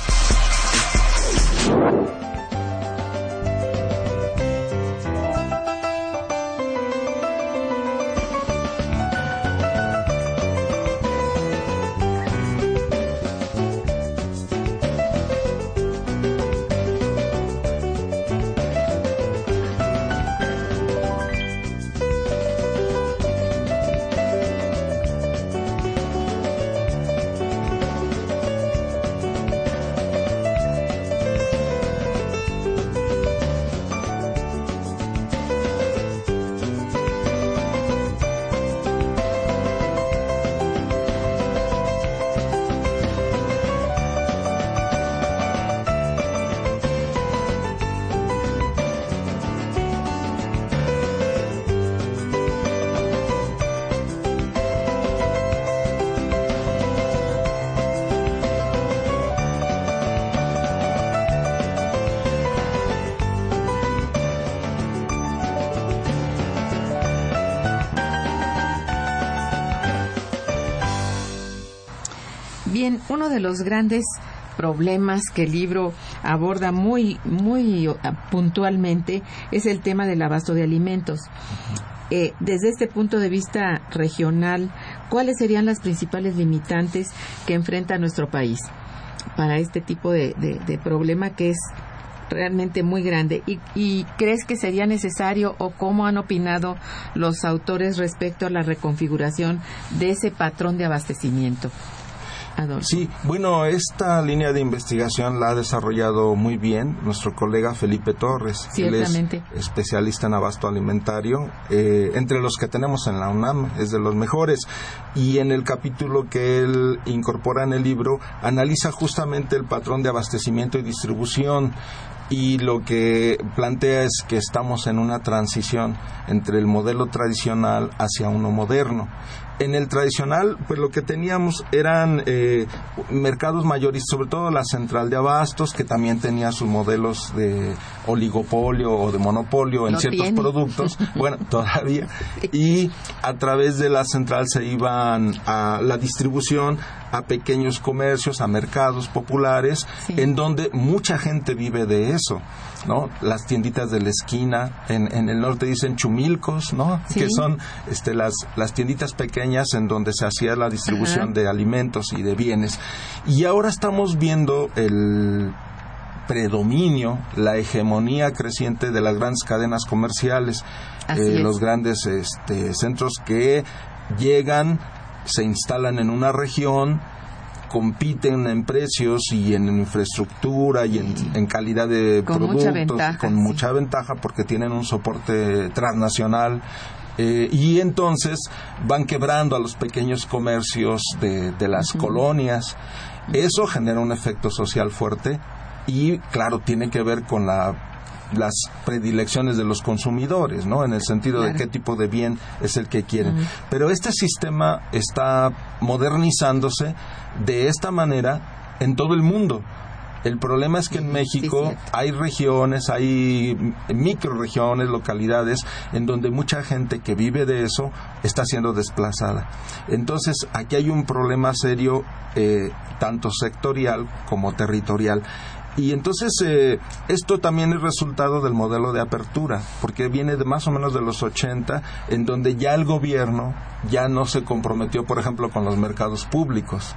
Uno de los grandes problemas que el libro aborda muy muy uh, puntualmente es el tema del abasto de alimentos. Eh, desde este punto de vista regional, ¿cuáles serían las principales limitantes que enfrenta nuestro país para este tipo de, de- de problema que es realmente muy grande? ¿Y, y crees que sería necesario o cómo han opinado los autores respecto a la reconfiguración de ese patrón de abastecimiento? Adolfo. Sí, bueno, esta línea de investigación la ha desarrollado muy bien nuestro colega Felipe Torres. Él es Ciertamente. especialista en abasto alimentario, eh, entre los que tenemos en la UNAM, es de los mejores. Y en el capítulo que él incorpora en el libro, analiza justamente el patrón de abastecimiento y distribución. Y lo que plantea es que estamos en una transición entre el modelo tradicional hacia uno moderno. En el tradicional, pues lo que teníamos eran eh, mercados mayores, sobre todo la central de abastos, que también tenía sus modelos de oligopolio o de monopolio en ciertos tiene. productos, [laughs] bueno, todavía, y a través de la central se iban a la distribución a pequeños comercios, a mercados populares, Sí. en donde mucha gente vive de eso, ¿no? Las tienditas de la esquina, en, en el norte dicen chumilcos, ¿no? Sí. Que son este, las, las tienditas pequeñas en donde se hacía la distribución Ajá. de alimentos y de bienes. Y ahora estamos viendo el predominio, la hegemonía creciente de las grandes cadenas comerciales, eh, los grandes este, centros que llegan, se instalan en una región, compiten en precios y en infraestructura y en, en calidad de Con productos mucha ventaja, con sí. mucha ventaja porque tienen un soporte transnacional eh, y entonces van quebrando a los pequeños comercios de, de las colonias. Eso genera un efecto social fuerte y claro, tiene que ver con la las predilecciones de los consumidores, ¿no? En el sentido de qué tipo de bien es el que quieren. Pero este sistema está modernizándose de esta manera en todo el mundo. El problema es que en México hay regiones, hay microregiones, localidades en donde mucha gente que vive de eso está siendo desplazada. Entonces, aquí hay un problema serio, eh, tanto sectorial como territorial. Y entonces eh, esto también es resultado del modelo de apertura, porque viene de más o menos de los 80, en donde ya el gobierno ya no se comprometió, por ejemplo, con los mercados públicos.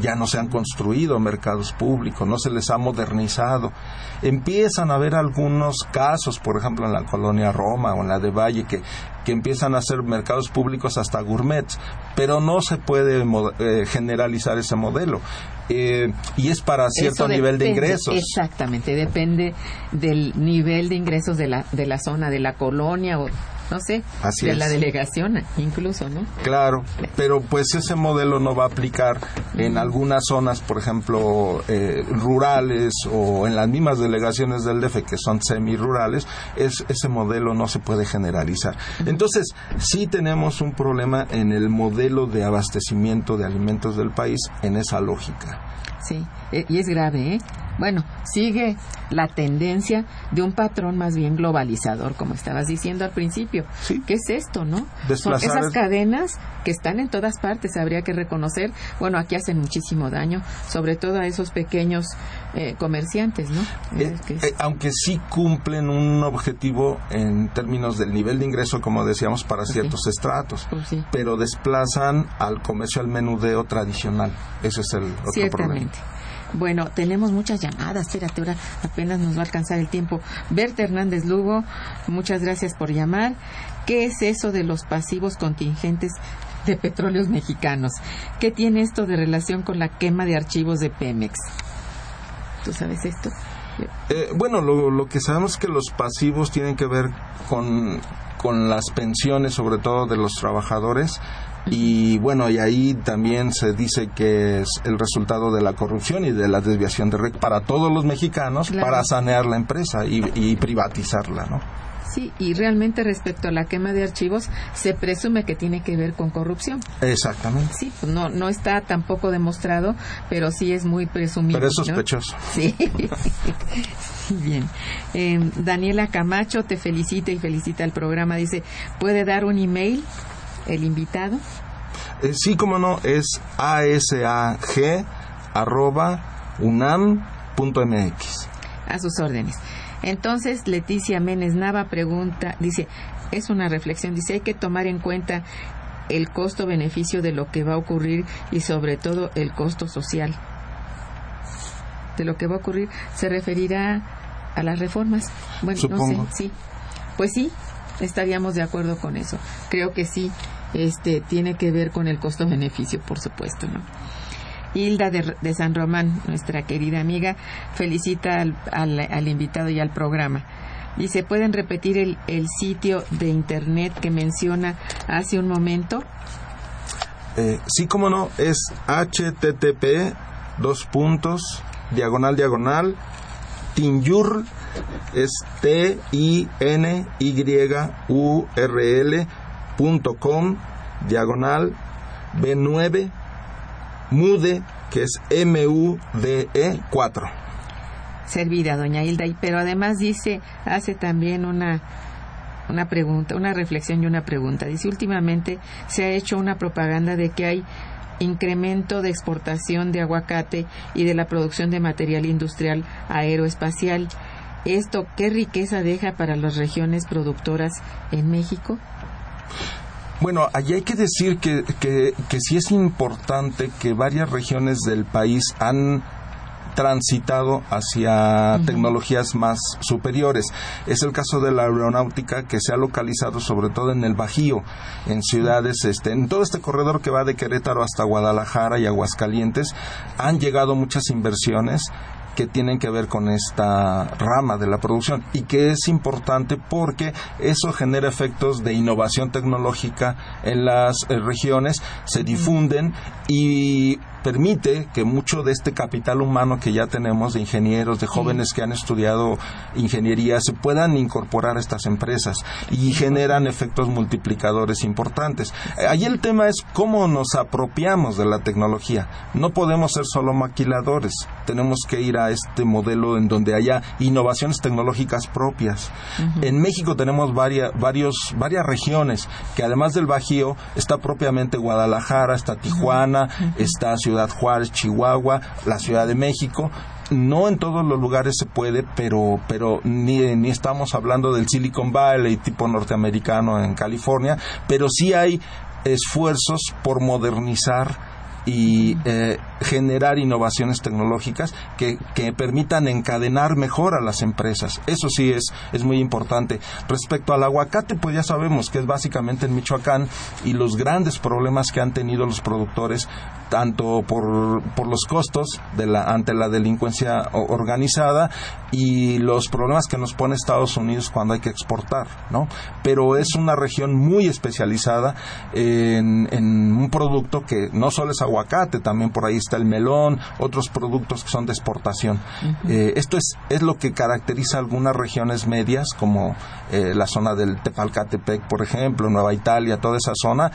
ya no se han construido mercados públicos, no se les ha modernizado. Empiezan a haber algunos casos, por ejemplo en la colonia Roma o en la de Valle, que, que empiezan a hacer mercados públicos hasta gourmets, pero no se puede eh, generalizar ese modelo. Eh, y es para cierto nivel de ingresos. Exactamente, depende del nivel de ingresos de la, de la zona, de la colonia o no sé, de la delegación incluso, ¿no? Claro, pero pues ese modelo no va a aplicar en algunas zonas, por ejemplo, eh, rurales o en las mismas delegaciones del DF que son semi-rurales, es, ese modelo no se puede generalizar. Entonces, sí tenemos un problema en el modelo de abastecimiento de alimentos del país en esa lógica. Sí, eh, y es grave, ¿eh? Bueno, sigue la tendencia de un patrón más bien globalizador, como estabas diciendo al principio. Sí. ¿Qué es esto, no? Son esas cadenas que están en todas partes, habría que reconocer. Bueno, aquí hacen muchísimo daño, sobre todo a esos pequeños eh, comerciantes, ¿no? Eh, eh, aunque sí cumplen un objetivo en términos del nivel de ingreso, como decíamos, para ciertos estratos, pues pero desplazan al comercio al menudeo tradicional. Ese es el otro Ciertamente. Bueno, tenemos muchas llamadas, espérate, ahora apenas nos va a alcanzar el tiempo. Berta Hernández Lugo, muchas gracias por llamar. ¿Qué es eso de los pasivos contingentes de petróleos mexicanos? ¿Qué tiene esto de relación con la quema de archivos de Pemex? ¿Tú sabes esto? Eh, bueno, lo, lo, que sabemos es que los pasivos tienen que ver con, con las pensiones, sobre todo de los trabajadores, y bueno, y ahí también se dice que es el resultado de la corrupción y de la desviación de REC para todos los mexicanos para sanear la empresa y, y privatizarla, ¿no? Sí, y realmente respecto a la quema de archivos, se presume que tiene que ver con corrupción. Exactamente. Sí, pues no, no está tampoco demostrado, pero sí es muy presumido. Pero es sospechoso. Sí. [laughs] Bien. Eh, Daniela Camacho te felicita y felicita el programa. Dice, ¿puede dar un email el invitado? Eh, sí, como no, es asag arroba unam.mx. A sus órdenes. Entonces, Leticia Menes Nava pregunta, dice, es una reflexión, dice, hay que tomar en cuenta el costo-beneficio de lo que va a ocurrir y sobre todo el costo social de lo que va a ocurrir se referirá a las reformas. Bueno, no sé, sí. Pues sí, estaríamos de acuerdo con eso. Creo que sí, este tiene que ver con el costo-beneficio, por supuesto, ¿no? Hilda de, San Román, nuestra querida amiga, felicita al, invitado y al programa. Dice, ¿pueden repetir el, el, sitio de internet que menciona hace un momento? Eh, sí, como no, es http dos puntos diagonal diagonal tinyur es t i n y u r l com diagonal b9 mude que es m u d e 4 servida doña Hilda pero además dice hace también una una pregunta, una reflexión y una pregunta. Dice, últimamente se ha hecho una propaganda de que hay incremento de exportación de aguacate y de la producción de material industrial aeroespacial. ¿Esto qué riqueza deja para las regiones productoras en México? Bueno, allí hay que decir que, que, que sí es importante que varias regiones del país han transitado hacia tecnologías más superiores. Es el caso de la aeronáutica que se ha localizado sobre todo en el Bajío, en ciudades, este, en todo este corredor que va de Querétaro hasta Guadalajara y Aguascalientes, han llegado muchas inversiones que tienen que ver con esta rama de la producción y que es importante porque eso genera efectos de innovación tecnológica en las eh, regiones, se difunden y permite que mucho de este capital humano que ya tenemos de ingenieros, de jóvenes que han estudiado ingeniería, se puedan incorporar a estas empresas y generan efectos multiplicadores importantes. Ahí el tema es cómo nos apropiamos de la tecnología. No podemos ser solo maquiladores, tenemos que ir a este modelo en donde haya innovaciones tecnológicas propias. En México tenemos varias, varios, varias regiones que además del Bajío está propiamente Guadalajara, está Tijuana, está Ciudad Ciudad Juárez, Chihuahua, la Ciudad de México. No en todos los lugares se puede, pero, pero ni, ni estamos hablando del Silicon Valley tipo norteamericano en California, pero sí hay esfuerzos por modernizar y eh, generar innovaciones tecnológicas que, que, permitan encadenar mejor a las empresas. Eso sí es, es muy importante. Respecto al aguacate, pues ya sabemos que es básicamente en Michoacán y los grandes problemas que han tenido los productores tanto por, por los costos de la, ante la delincuencia organizada y los problemas que nos pone Estados Unidos cuando hay que exportar, ¿no? Pero es una región muy especializada en, en un producto que no solo es aguacate, también por ahí está el melón, otros productos que son de exportación. eh, esto es, es lo que caracteriza algunas regiones medias, como eh, la zona del Tepalcatepec, por ejemplo, Nueva Italia, toda esa zona,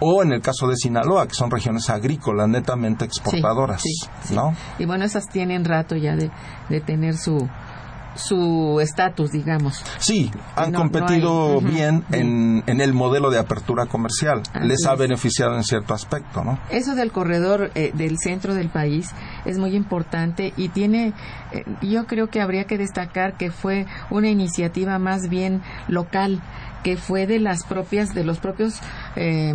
o en el caso de Sinaloa, que son regiones agrícolas netamente exportadoras, sí, sí, sí. ¿no? Y bueno, esas tienen rato ya de, de tener su su estatus, digamos. Sí, han no, competido no bien uh -huh. en, en, el modelo de apertura comercial. Así Les ha es. beneficiado en cierto aspecto, ¿no? Eso del corredor eh, del centro del país es muy importante y tiene, eh, yo creo que habría que destacar que fue una iniciativa más bien local que fue de las propias de los propios eh,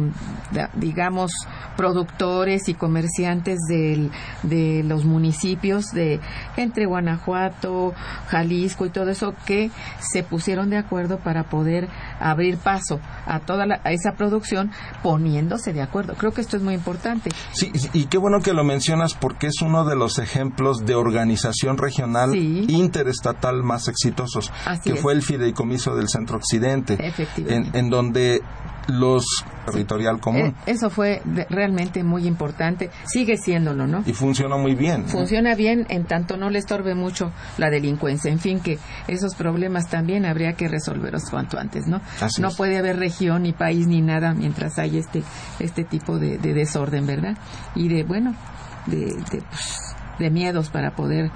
digamos productores y comerciantes del, de los municipios de entre Guanajuato, Jalisco y todo eso que se pusieron de acuerdo para poder abrir paso a toda la, a esa producción poniéndose de acuerdo. Creo que esto es muy importante. Sí, y qué bueno que lo mencionas porque es uno de los ejemplos de organización regional sí. interestatal más exitosos, Así que es. fue el Fideicomiso del Centro Occidente. En, en donde los territorial común. Eh, eso fue realmente muy importante. Sigue siéndolo, ¿no? Y funciona muy bien. Funciona bien en tanto no le estorbe mucho la delincuencia. En fin, que esos problemas también habría que resolverlos cuanto antes, ¿no? Así no es. puede haber región ni país ni nada mientras hay este este tipo de, de desorden, ¿verdad? Y de, bueno, de, de, pues, de miedos para poder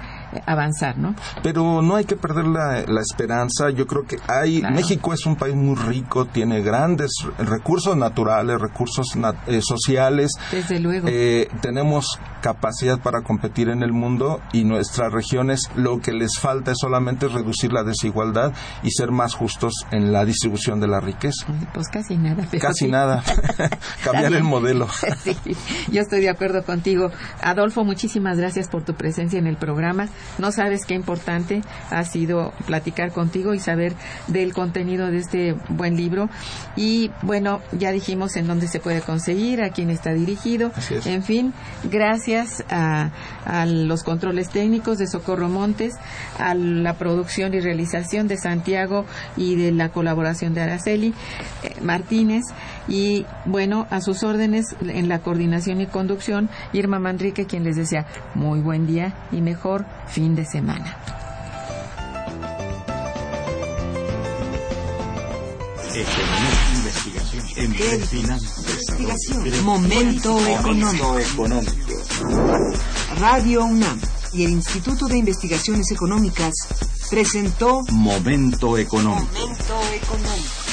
avanzar, ¿no? Pero no hay que perder la, la esperanza. Yo creo que hay. Claro. México es un país muy rico, tiene grandes recursos naturales, recursos nat eh, sociales. Desde luego. Eh, tenemos capacidad para competir en el mundo y nuestras regiones lo que les falta es solamente reducir la desigualdad y ser más justos en la distribución de la riqueza. Pues casi nada. Casi sí. nada. [laughs] Cambiar el modelo. [laughs] sí, yo estoy de acuerdo contigo. Adolfo, muchísimas gracias por tu presencia en el programa. No sabes qué importante ha sido platicar contigo y saber del contenido de este buen libro. Y bueno, ya dijimos en dónde se puede conseguir, a quién está dirigido. Es. En fin, gracias a, a, los controles técnicos de Socorro Montes, a la producción y realización de Santiago y de la colaboración de Araceli eh, Martínez. Y bueno, a sus órdenes en la coordinación y conducción, Irma Manrique, quien les desea muy buen día y mejor fin de semana. Economía, investigación, empleo, finanzas, investigación, momento económico. económico. Radio UNAM y el Instituto de Investigaciones Económicas presentó Momento económico. Momento económico.